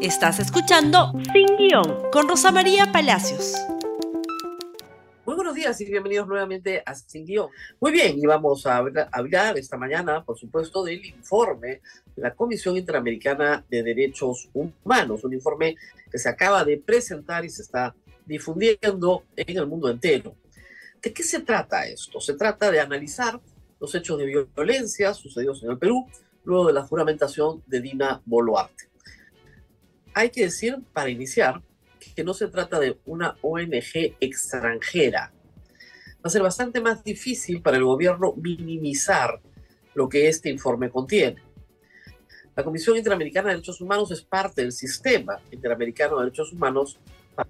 Estás escuchando Sin Guión con Rosa María Palacios. Muy buenos días y bienvenidos nuevamente a Sin Guión. Muy bien, y vamos a hablar esta mañana, por supuesto, del informe de la Comisión Interamericana de Derechos Humanos, un informe que se acaba de presentar y se está difundiendo en el mundo entero. ¿De qué se trata esto? Se trata de analizar los hechos de violencia sucedidos en el Perú luego de la juramentación de Dina Boluarte hay que decir, para iniciar, que no se trata de una ONG extranjera. Va a ser bastante más difícil para el gobierno minimizar lo que este informe contiene. La Comisión Interamericana de Derechos Humanos es parte del sistema interamericano de derechos humanos,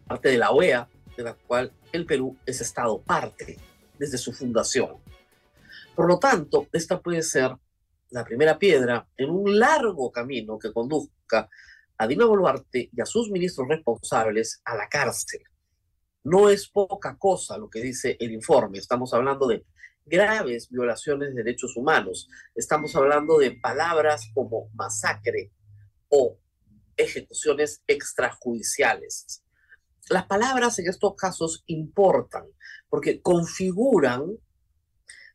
parte de la OEA, de la cual el Perú es Estado parte desde su fundación. Por lo tanto, esta puede ser la primera piedra en un largo camino que conduzca a Dina Boluarte y a sus ministros responsables a la cárcel. No es poca cosa lo que dice el informe. Estamos hablando de graves violaciones de derechos humanos. Estamos hablando de palabras como masacre o ejecuciones extrajudiciales. Las palabras en estos casos importan porque configuran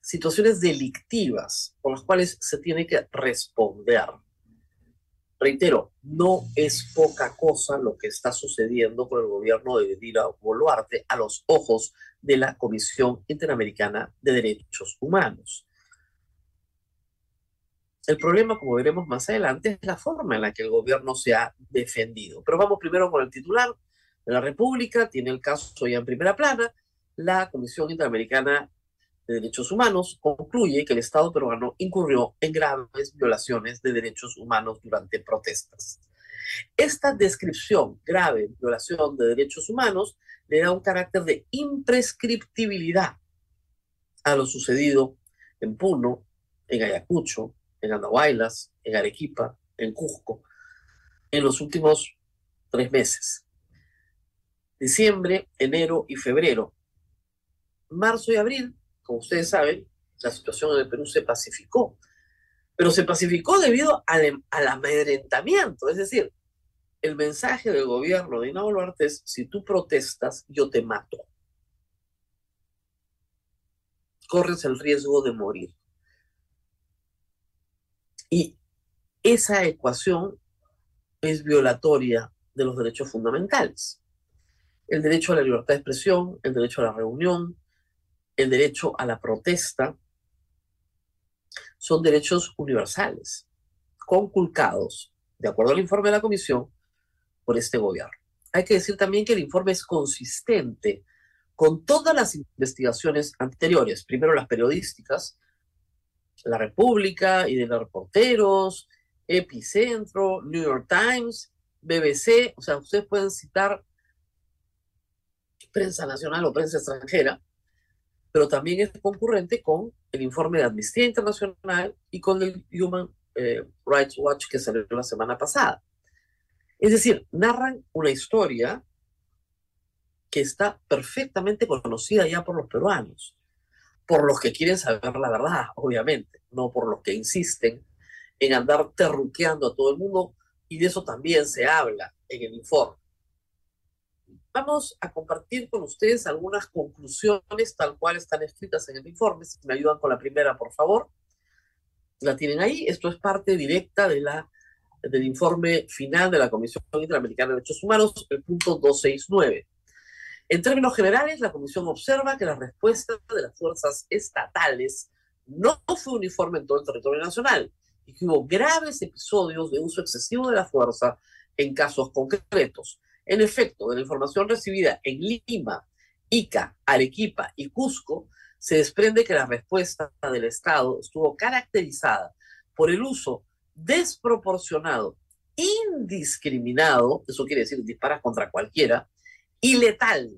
situaciones delictivas por las cuales se tiene que responder. Reitero, no es poca cosa lo que está sucediendo con el gobierno de Dina Boluarte a los ojos de la Comisión Interamericana de Derechos Humanos. El problema, como veremos más adelante, es la forma en la que el gobierno se ha defendido. Pero vamos primero con el titular de la República, tiene el caso ya en primera plana, la Comisión Interamericana de Derechos Humanos concluye que el Estado peruano incurrió en graves violaciones de derechos humanos durante protestas. Esta descripción, grave violación de derechos humanos, le da un carácter de imprescriptibilidad a lo sucedido en Puno, en Ayacucho, en Andahuaylas, en Arequipa, en Cusco, en los últimos tres meses. Diciembre, enero y febrero. Marzo y abril como ustedes saben, la situación en el Perú se pacificó, pero se pacificó debido al, em, al amedrentamiento, es decir, el mensaje del gobierno de Dina Boluarte es, si tú protestas, yo te mato. Corres el riesgo de morir. Y esa ecuación es violatoria de los derechos fundamentales. El derecho a la libertad de expresión, el derecho a la reunión, el derecho a la protesta, son derechos universales, conculcados, de acuerdo al informe de la Comisión, por este gobierno. Hay que decir también que el informe es consistente con todas las investigaciones anteriores, primero las periodísticas, La República y de los reporteros, Epicentro, New York Times, BBC, o sea, ustedes pueden citar prensa nacional o prensa extranjera, pero también es concurrente con el informe de Amnistía Internacional y con el Human eh, Rights Watch que salió la semana pasada. Es decir, narran una historia que está perfectamente conocida ya por los peruanos, por los que quieren saber la verdad, obviamente, no por los que insisten en andar terruqueando a todo el mundo, y de eso también se habla en el informe. Vamos a compartir con ustedes algunas conclusiones tal cual están escritas en el informe. Si me ayudan con la primera, por favor. La tienen ahí. Esto es parte directa de la, del informe final de la Comisión Interamericana de Derechos Humanos, el punto 269. En términos generales, la Comisión observa que la respuesta de las fuerzas estatales no fue uniforme en todo el territorio nacional y que hubo graves episodios de uso excesivo de la fuerza en casos concretos en efecto, de la información recibida en Lima, Ica, Arequipa y Cusco, se desprende que la respuesta del Estado estuvo caracterizada por el uso desproporcionado, indiscriminado, eso quiere decir disparas contra cualquiera, y letal,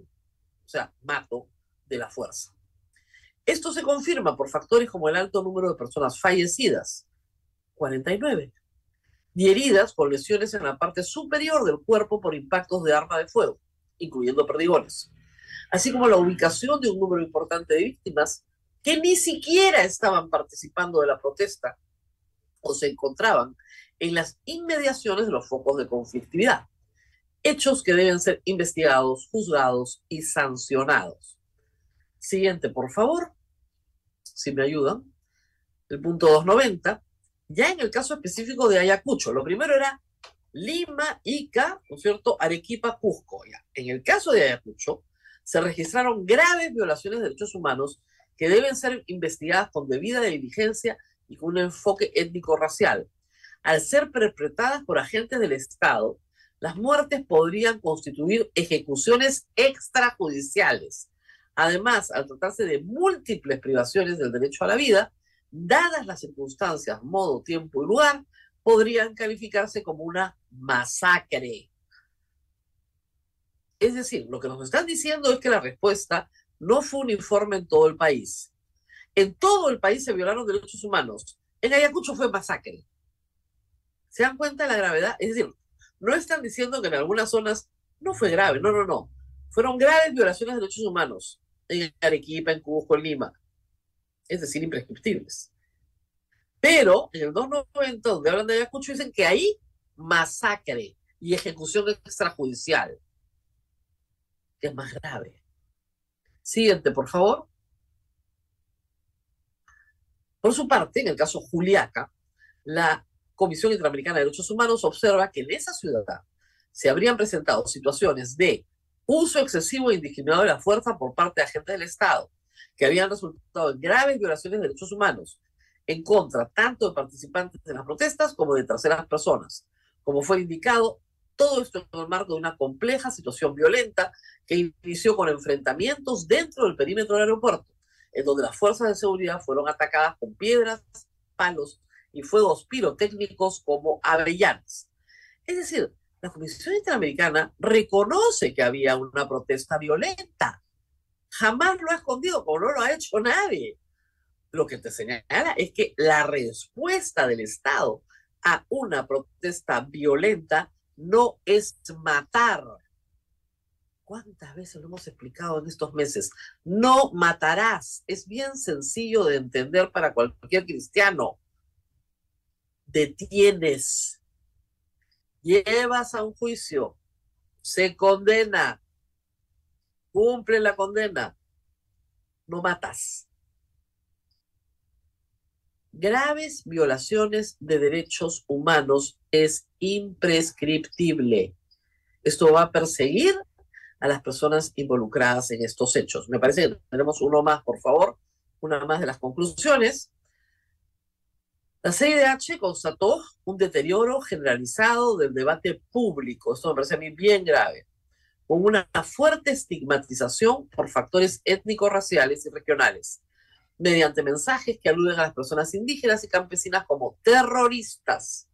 o sea, mato de la fuerza. Esto se confirma por factores como el alto número de personas fallecidas, 49, ni heridas con lesiones en la parte superior del cuerpo por impactos de arma de fuego, incluyendo perdigones, así como la ubicación de un número importante de víctimas que ni siquiera estaban participando de la protesta o se encontraban en las inmediaciones de los focos de conflictividad. Hechos que deben ser investigados, juzgados y sancionados. Siguiente, por favor, si me ayudan. El punto 290. Ya en el caso específico de Ayacucho, lo primero era Lima, Ica, ¿no es cierto? Arequipa, Cusco. Ya. En el caso de Ayacucho, se registraron graves violaciones de derechos humanos que deben ser investigadas con debida diligencia y con un enfoque étnico-racial. Al ser perpetradas por agentes del Estado, las muertes podrían constituir ejecuciones extrajudiciales. Además, al tratarse de múltiples privaciones del derecho a la vida, dadas las circunstancias, modo, tiempo y lugar, podrían calificarse como una masacre. Es decir, lo que nos están diciendo es que la respuesta no fue uniforme en todo el país. En todo el país se violaron derechos humanos. En Ayacucho fue masacre. ¿Se dan cuenta de la gravedad? Es decir, no están diciendo que en algunas zonas no fue grave, no, no, no. Fueron graves violaciones de derechos humanos en Arequipa, en Cusco, en Lima. Es decir, imprescriptibles. Pero en el 290, donde hablan de Ayacucho, dicen que ahí masacre y ejecución extrajudicial, que es más grave. Siguiente, por favor. Por su parte, en el caso Juliaca, la Comisión Interamericana de Derechos Humanos observa que en esa ciudad se habrían presentado situaciones de uso excesivo e indiscriminado de la fuerza por parte de agentes del Estado, que habían resultado en graves violaciones de derechos humanos en contra tanto de participantes de las protestas como de terceras personas. Como fue indicado, todo esto en el marco de una compleja situación violenta que inició con enfrentamientos dentro del perímetro del aeropuerto, en donde las fuerzas de seguridad fueron atacadas con piedras, palos y fuegos pirotécnicos como avellanas. Es decir, la Comisión Interamericana reconoce que había una protesta violenta. Jamás lo ha escondido, como no lo ha hecho nadie. Lo que te señala es que la respuesta del Estado a una protesta violenta no es matar. ¿Cuántas veces lo hemos explicado en estos meses? No matarás. Es bien sencillo de entender para cualquier cristiano. Detienes. Llevas a un juicio. Se condena. Cumple la condena. No matas graves violaciones de derechos humanos es imprescriptible. Esto va a perseguir a las personas involucradas en estos hechos. Me parece que tenemos uno más, por favor, una más de las conclusiones. La CIDH constató un deterioro generalizado del debate público. Esto me parece a mí bien grave, con una fuerte estigmatización por factores étnico-raciales y regionales mediante mensajes que aluden a las personas indígenas y campesinas como terroristas,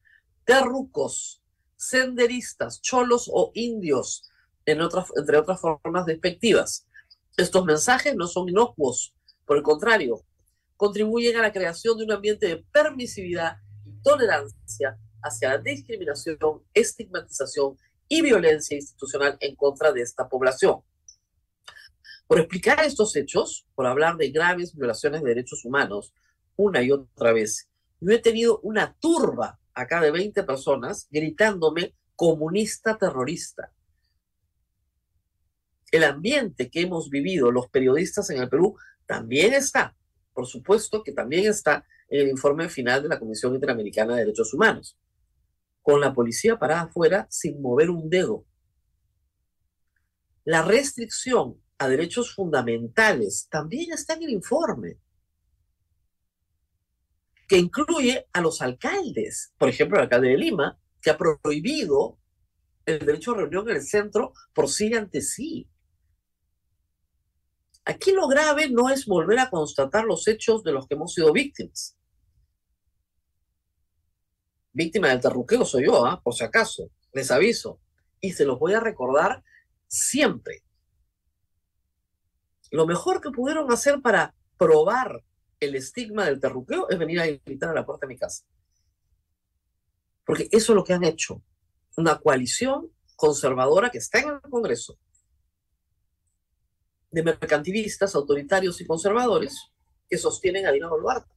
terrucos, senderistas, cholos o indios, entre otras formas despectivas. Estos mensajes no son inocuos, por el contrario, contribuyen a la creación de un ambiente de permisividad y tolerancia hacia la discriminación, estigmatización y violencia institucional en contra de esta población. Por explicar estos hechos, por hablar de graves violaciones de derechos humanos, una y otra vez, yo he tenido una turba acá de 20 personas gritándome comunista terrorista. El ambiente que hemos vivido los periodistas en el Perú también está, por supuesto que también está en el informe final de la Comisión Interamericana de Derechos Humanos, con la policía parada afuera sin mover un dedo. La restricción a derechos fundamentales también está en el informe, que incluye a los alcaldes, por ejemplo, el alcalde de Lima, que ha prohibido el derecho a reunión en el centro por sí ante sí. Aquí lo grave no es volver a constatar los hechos de los que hemos sido víctimas. Víctima del terruqueo soy yo, ¿ah? por si acaso, les aviso. Y se los voy a recordar siempre lo mejor que pudieron hacer para probar el estigma del terruqueo es venir a gritar a la puerta de mi casa. Porque eso es lo que han hecho. Una coalición conservadora que está en el Congreso de mercantilistas, autoritarios y conservadores que sostienen a Dina Boluarte.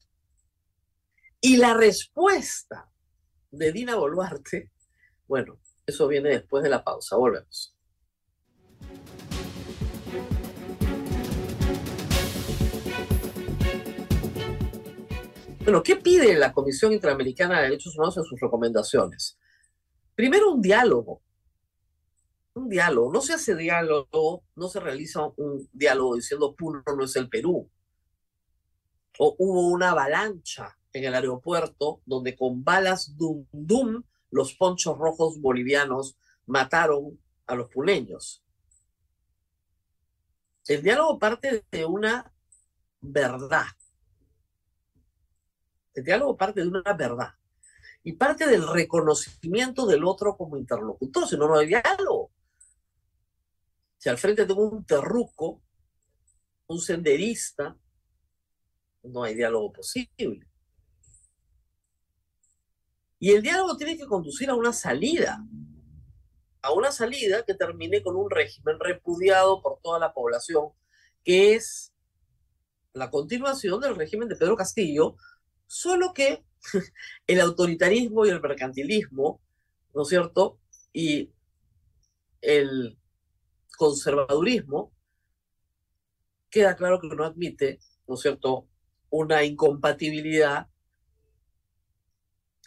Y la respuesta de Dina Boluarte, bueno, eso viene después de la pausa. Volvemos. Bueno, ¿qué pide la Comisión Interamericana de Derechos Humanos en sus recomendaciones? Primero, un diálogo. Un diálogo. No se hace diálogo, no se realiza un diálogo diciendo Puno no es el Perú. O hubo una avalancha en el aeropuerto donde con balas dum dum los ponchos rojos bolivianos mataron a los puneños. El diálogo parte de una verdad el diálogo parte de una verdad y parte del reconocimiento del otro como interlocutor, si no, no hay diálogo. Si al frente tengo un terruco, un senderista, no hay diálogo posible. Y el diálogo tiene que conducir a una salida, a una salida que termine con un régimen repudiado por toda la población, que es la continuación del régimen de Pedro Castillo, Solo que el autoritarismo y el mercantilismo, ¿no es cierto? Y el conservadurismo, queda claro que no admite, ¿no es cierto?, una incompatibilidad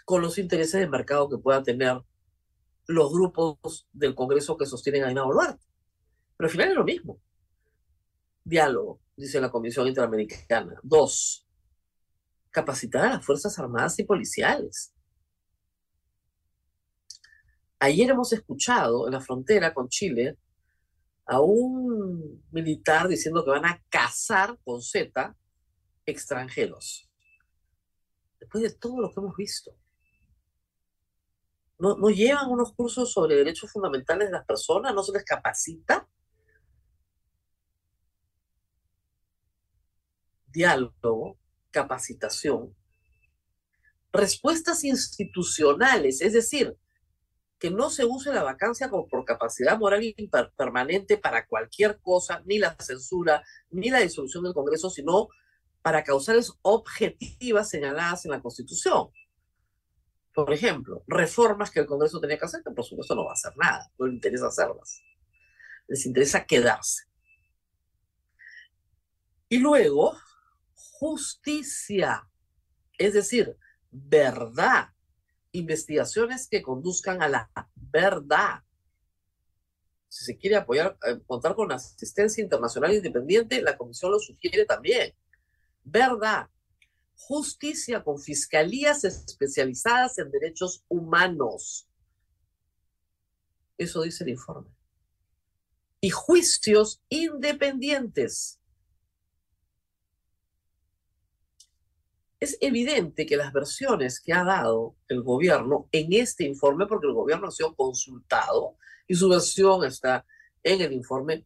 con los intereses de mercado que puedan tener los grupos del Congreso que sostienen a Dina Boluarte. Pero al final es lo mismo. Diálogo, dice la Comisión Interamericana. Dos, capacitar a las Fuerzas Armadas y Policiales. Ayer hemos escuchado en la frontera con Chile a un militar diciendo que van a cazar con Z extranjeros. Después de todo lo que hemos visto. ¿No, ¿No llevan unos cursos sobre derechos fundamentales de las personas? ¿No se les capacita? Diálogo capacitación, respuestas institucionales, es decir, que no se use la vacancia como por capacidad moral permanente para cualquier cosa, ni la censura, ni la disolución del Congreso, sino para causales objetivas señaladas en la Constitución. Por ejemplo, reformas que el Congreso tenía que hacer, que por supuesto no va a hacer nada, no le interesa hacerlas. Les interesa quedarse. Y luego, justicia, es decir, verdad, investigaciones que conduzcan a la verdad. Si se quiere apoyar, eh, contar con asistencia internacional independiente, la comisión lo sugiere también. Verdad, justicia con fiscalías especializadas en derechos humanos. Eso dice el informe. Y juicios independientes es evidente que las versiones que ha dado el gobierno en este informe, porque el gobierno ha sido consultado y su versión está en el informe,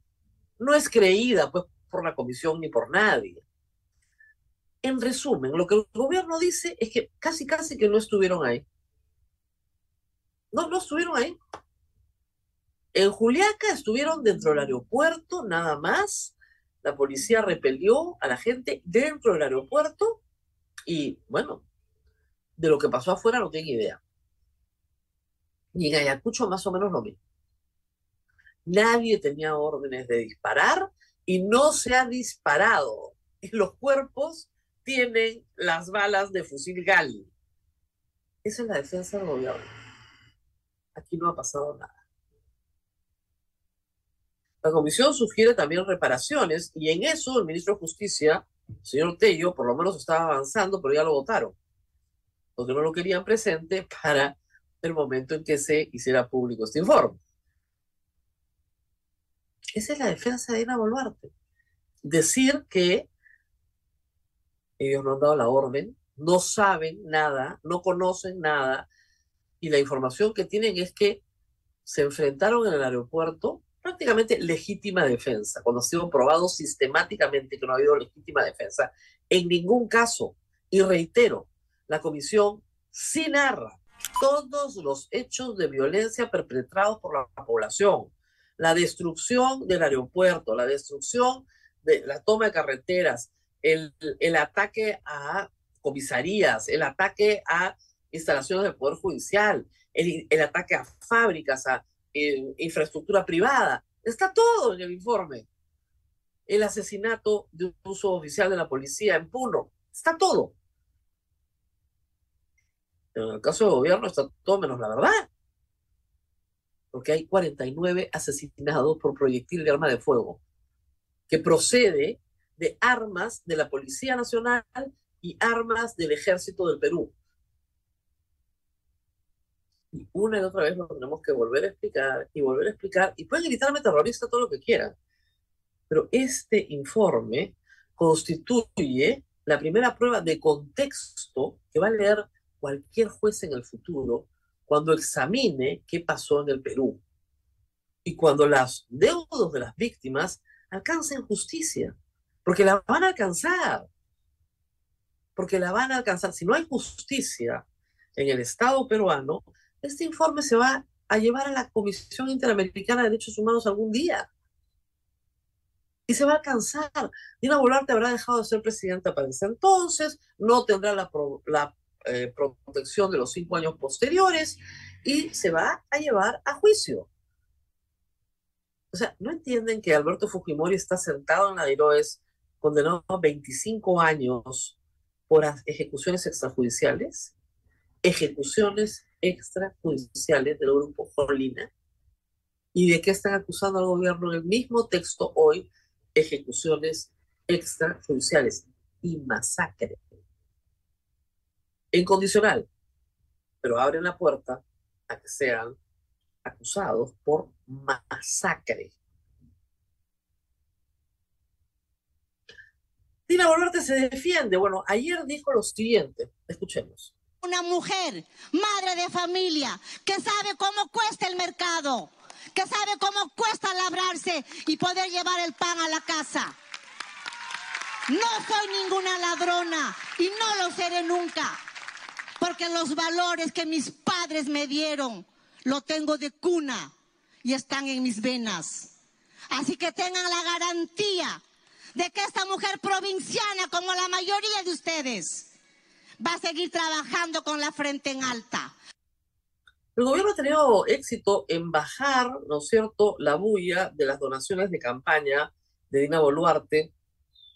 no es creída pues, por la comisión ni por nadie. En resumen, lo que el gobierno dice es que casi, casi que no estuvieron ahí. No, no estuvieron ahí. En Juliaca estuvieron dentro del aeropuerto, nada más. La policía repelió a la gente dentro del aeropuerto y bueno, de lo que pasó afuera no tengo idea. Y en Ayacucho más o menos lo mismo. Nadie tenía órdenes de disparar y no se ha disparado. Y los cuerpos tienen las balas de fusil Gal. Esa es la defensa del gobierno. Aquí no ha pasado nada. La comisión sugiere también reparaciones y en eso el ministro de Justicia señor Tello por lo menos estaba avanzando, pero ya lo votaron, porque no lo querían presente para el momento en que se hiciera público este informe. Esa es la defensa de Dina Boluarte. Decir que ellos no han dado la orden, no saben nada, no conocen nada, y la información que tienen es que se enfrentaron en el aeropuerto prácticamente legítima defensa, cuando ha sido probado sistemáticamente que no ha habido legítima defensa, en ningún caso, y reitero, la comisión sí narra todos los hechos de violencia perpetrados por la población, la destrucción del aeropuerto, la destrucción de la toma de carreteras, el, el ataque a comisarías, el ataque a instalaciones del Poder Judicial, el, el ataque a fábricas, a eh, infraestructura privada. Está todo en el informe. El asesinato de un uso oficial de la policía en Puno. Está todo. Pero en el caso del gobierno está todo menos la verdad. Porque hay 49 asesinados por proyectil de arma de fuego, que procede de armas de la Policía Nacional y armas del Ejército del Perú. Y una y otra vez lo tenemos que volver a explicar y volver a explicar. Y pueden gritarme terrorista todo lo que quieran. Pero este informe constituye la primera prueba de contexto que va a leer cualquier juez en el futuro cuando examine qué pasó en el Perú y cuando las deudos de las víctimas alcancen justicia, porque la van a alcanzar, porque la van a alcanzar. Si no hay justicia en el Estado peruano, este informe se va a llevar a la Comisión Interamericana de Derechos Humanos algún día. Y se va a alcanzar. Dina Boluarte habrá dejado de ser presidenta para ese entonces, no tendrá la, eh, protección de los cinco años posteriores y se va a llevar a juicio. O sea, ¿no entienden que Alberto Fujimori está sentado en la DIROES condenado a 25 años por ejecuciones extrajudiciales? Ejecuciones extrajudiciales del grupo Jorlina. ¿Y de qué están acusando al gobierno en el mismo texto hoy? Ejecuciones extrajudiciales y masacre incondicional, pero abren la puerta a que sean acusados por masacre. Dina Boluarte se defiende. Bueno, ayer dijo lo siguiente. Escuchemos. Una mujer, madre de familia, que sabe cómo cuesta el mercado, que sabe cómo cuesta labrarse y poder llevar el pan a la casa. No soy ninguna ladrona y no lo seré nunca porque los valores que mis padres me dieron lo tengo de cuna y están en mis venas. Así que tengan la garantía de que esta mujer provinciana, como la mayoría de ustedes, va a seguir trabajando con la frente en alta. El gobierno ha tenido éxito en bajar, ¿no es cierto?, la bulla de las donaciones de campaña de Dina Boluarte,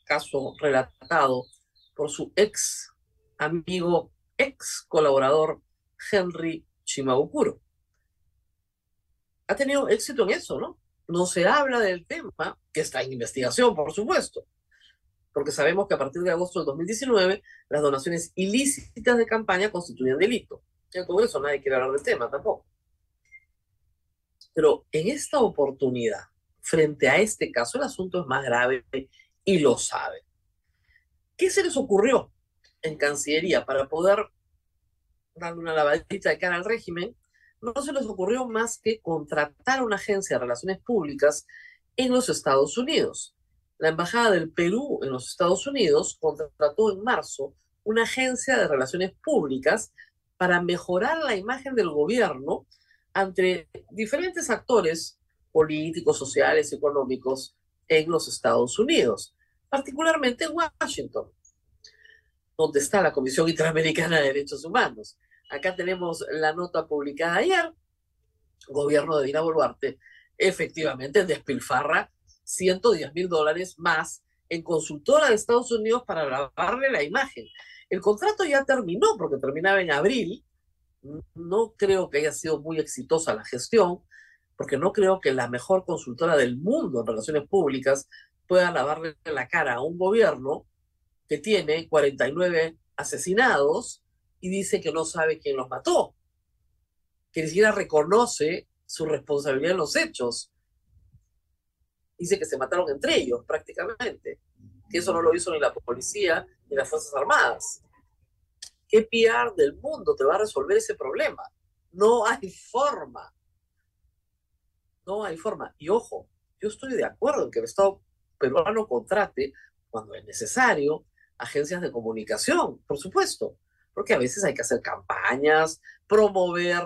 caso relatado por su ex amigo ex colaborador Henry Shimabukuro. Ha tenido éxito en eso, ¿no? No se habla del tema, que está en investigación, por supuesto, porque sabemos que a partir de agosto del 2019 las donaciones ilícitas de campaña constituyen delito. En el Congreso nadie quiere hablar del tema tampoco. Pero en esta oportunidad, frente a este caso, el asunto es más grave y lo sabe. ¿Qué se les ocurrió? en Cancillería para poder darle una lavadita de cara al régimen, no se les ocurrió más que contratar una agencia de relaciones públicas en los Estados Unidos. La Embajada del Perú en los Estados Unidos contrató en marzo una agencia de relaciones públicas para mejorar la imagen del gobierno ante diferentes actores políticos, sociales, económicos en los Estados Unidos, particularmente en Washington donde está la Comisión Interamericana de Derechos Humanos. Acá tenemos la nota publicada ayer. Gobierno de Dina Boluarte efectivamente despilfarra 110 mil dólares más en consultora de Estados Unidos para lavarle la imagen. El contrato ya terminó porque terminaba en abril. No creo que haya sido muy exitosa la gestión, porque no creo que la mejor consultora del mundo en relaciones públicas pueda lavarle la cara a un gobierno que tiene 49 asesinados y dice que no sabe quién los mató, que ni siquiera reconoce su responsabilidad en los hechos. Dice que se mataron entre ellos prácticamente, que eso no lo hizo ni la policía ni las Fuerzas Armadas. ¿Qué PR del mundo te va a resolver ese problema? No hay forma. No hay forma. Y ojo, yo estoy de acuerdo en que el Estado peruano contrate cuando es necesario agencias de comunicación, por supuesto, porque a veces hay que hacer campañas, promover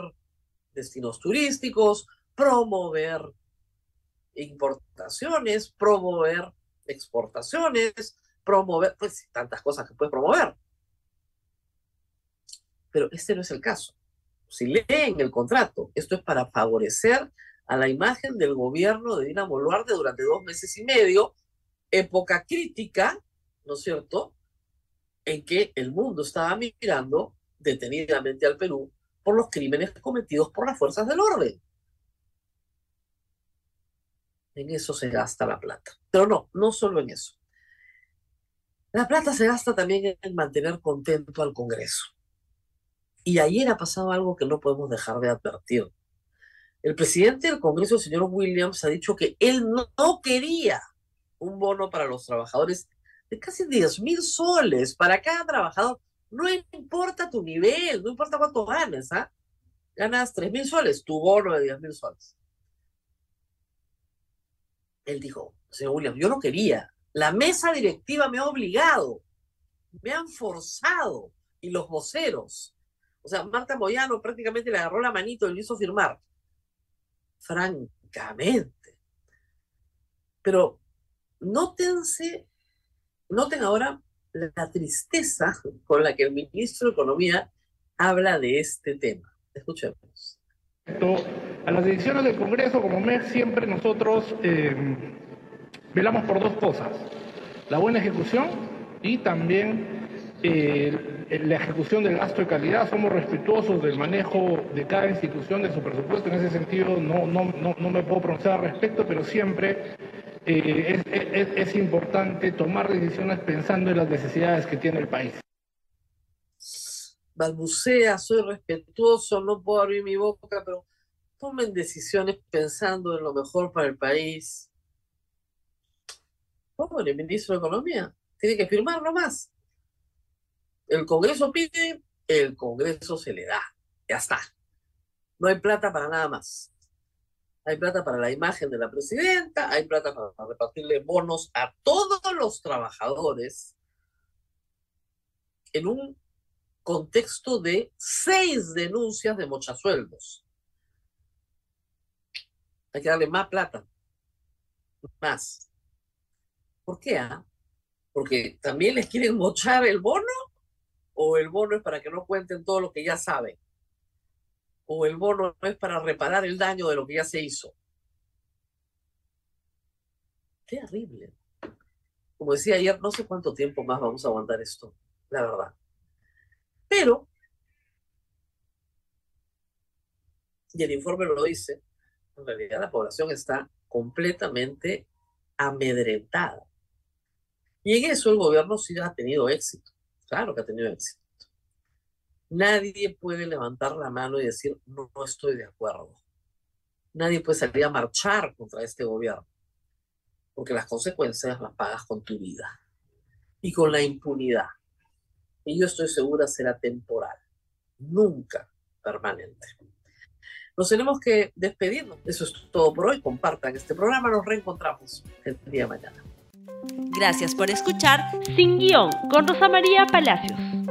destinos turísticos, promover importaciones, promover exportaciones, promover, pues tantas cosas que puedes promover. Pero este no es el caso. Si leen el contrato, esto es para favorecer a la imagen del gobierno de Dina Boluarte durante dos meses y medio, época crítica, ¿no es cierto?, en que el mundo estaba mirando detenidamente al Perú por los crímenes cometidos por las fuerzas del orden. En eso se gasta la plata. Pero no, no solo en eso. La plata se gasta también en mantener contento al Congreso. Y ayer ha pasado algo que no podemos dejar de advertir. El presidente del Congreso, el señor Williams, ha dicho que él no, quería un bono para los trabajadores de casi 10 mil soles para cada trabajador. No importa tu nivel, no importa cuánto ganes, ¿ah? Ganas 3 mil soles, tu bono de 10 mil soles. Él dijo, señor Williams, yo no quería. La mesa directiva me ha obligado, me han forzado, y los voceros. O sea, Marta Moyano prácticamente le agarró la manito y le hizo firmar. Francamente. Pero nótense, noten ahora la tristeza con la que el ministro de Economía habla de este tema. Escuchemos. A las decisiones del Congreso, como MEC, siempre nosotros eh, velamos por dos cosas. La buena ejecución y también eh, la ejecución del gasto de calidad. Somos respetuosos del manejo de cada institución de su presupuesto. En ese sentido no, no, no, no me puedo pronunciar al respecto, pero siempre eh, es, importante tomar decisiones pensando en las necesidades que tiene el país. Balbucea, soy respetuoso, no puedo abrir mi boca, pero tomen decisiones pensando en lo mejor para el país. ¿Cómo el ministro de Economía? Tiene que firmar nomás. El Congreso pide, el Congreso se le da. Ya está. No hay plata para nada más hay plata para la imagen de la presidenta, hay plata para repartirle bonos a todos los trabajadores en un contexto de seis denuncias de mochasueldos. Hay que darle más plata, más. ¿Por qué? Ah? Porque también les quieren mochar el bono o el bono es para que no cuenten todo lo que ya saben o el bono no es para reparar el daño de lo que ya se hizo. Terrible. Como decía ayer, no sé cuánto tiempo más vamos a aguantar esto, la verdad. Pero, y el informe lo dice, en realidad la población está completamente amedrentada. Y en eso el gobierno sí ha tenido éxito. Claro que ha tenido éxito. Nadie puede levantar la mano y decir, no, estoy de acuerdo. Nadie puede salir a marchar contra este gobierno, porque las consecuencias las pagas con tu vida y con la impunidad. Y yo estoy segura será temporal, nunca permanente. Nos tenemos que despedirnos. Eso es todo por hoy. Compartan este programa. Nos reencontramos el día de mañana. Gracias por escuchar Sin Guión con Rosa María Palacios.